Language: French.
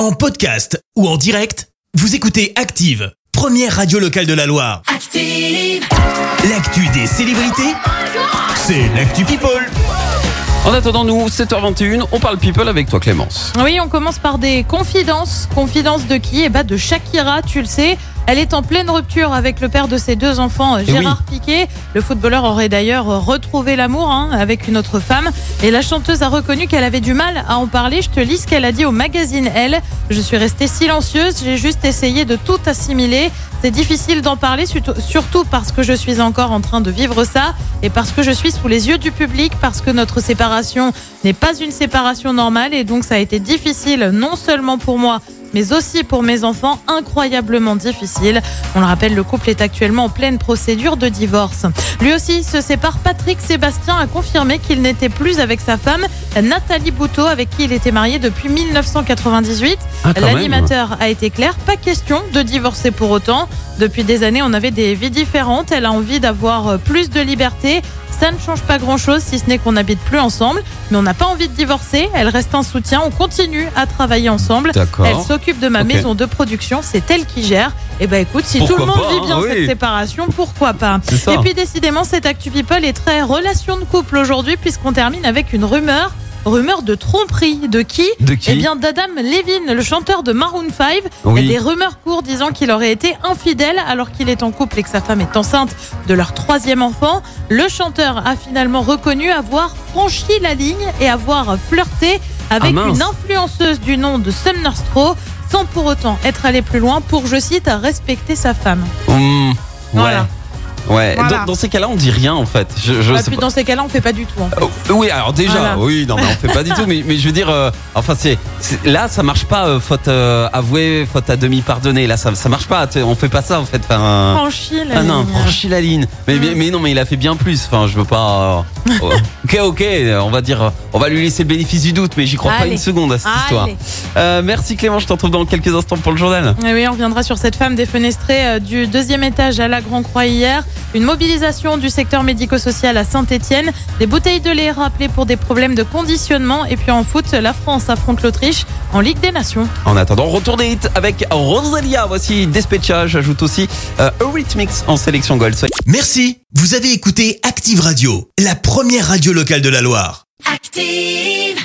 En podcast ou en direct, vous écoutez Active, première radio locale de la Loire. Active. L'actu des célébrités, c'est l'actu People. En attendant, nous, 7h21, on parle people avec toi, Clémence. Oui, on commence par des confidences. Confidences de qui? Eh ben de Shakira, tu le sais. Elle est en pleine rupture avec le père de ses deux enfants, Gérard Piquet. Le footballeur aurait d'ailleurs retrouvé l'amour hein, avec une autre femme. Et la chanteuse a reconnu qu'elle avait du mal à en parler. Je te lis ce qu'elle a dit au magazine Elle. Je suis restée silencieuse, j'ai juste essayé de tout assimiler. C'est difficile d'en parler, surtout parce que je suis encore en train de vivre ça et parce que je suis sous les yeux du public, parce que notre séparation n'est pas une séparation normale et donc ça a été difficile non seulement pour moi, mais aussi pour mes enfants, incroyablement difficile. On le rappelle, le couple est actuellement en pleine procédure de divorce. Lui aussi se sépare. Patrick Sébastien a confirmé qu'il n'était plus avec sa femme, Nathalie Bouteau, avec qui il était marié depuis 1998. Ah. L'animateur a été clair, pas question de divorcer pour autant. Depuis des années, on avait des vies différentes. Elle a envie d'avoir euh, plus de liberté. Ça ne change pas grand-chose, si ce n'est qu'on n'habite plus ensemble. Mais on n'a pas envie de divorcer. Elle reste un soutien. On continue à travailler ensemble. Elle s'occupe de ma maison de production. C'est elle qui gère. Et ben écoute, si Pourquoi tout le monde pas, vit bien hein, oui. cette séparation, pourquoi pas? Et puis décidément, cette Actu People est très relation de couple aujourd'hui, puisqu'on termine avec une rumeur. Rumeur de tromperie. De qui De qui Eh bien, d'Adam Levine, le chanteur de Maroon 5. Oui. A des rumeurs courent disant qu'il aurait été infidèle alors qu'il est en couple et que sa femme est enceinte de leur troisième enfant. Le chanteur a finalement reconnu avoir franchi la ligne et avoir flirté avec Ah, une influenceuse du nom de Sumner Straw sans pour autant être allé plus loin pour, je cite, respecter sa femme. Hum, ouais. Voilà. Ouais. Voilà. Dans, dans ces cas-là, on dit rien en fait. Je, je Et sais puis pas. dans ces cas-là, on fait pas du tout. en fait. Oh, oui, alors déjà, Voilà. oui, non, mais on fait pas du tout. Mais, mais je veux dire, euh, enfin, c'est là, ça marche pas. euh, faute euh, avouée, faute à demi pardonnée. Là, ça, ça marche pas. On fait pas ça en fait. Enfin, Franchi la ah non, franchis la ligne. Mais, mais, mais non, mais il a fait bien plus. Enfin, je veux pas. euh, ok, ok. On va dire, euh, on va lui laisser le bénéfice du doute, mais j'y crois pas une seconde à cette histoire. Allez. Euh, merci Clément. Je t'en retrouve dans quelques instants pour le journal. Eh oui, on reviendra sur cette femme défenestrée euh, du deuxième étage à la Grand Croix hier. Une mobilisation du secteur médico-social à Saint-Etienne. Des bouteilles de lait rappelées pour des problèmes de conditionnement. Et puis en foot, la France affronte l'Autriche en Ligue des Nations. En attendant, retour des hits avec Rosalia. Voici Despecha. J'ajoute aussi euh, Eurythmics en sélection Gold. Soyez- Merci, vous avez écouté Active Radio, la première radio locale de la Loire. Active.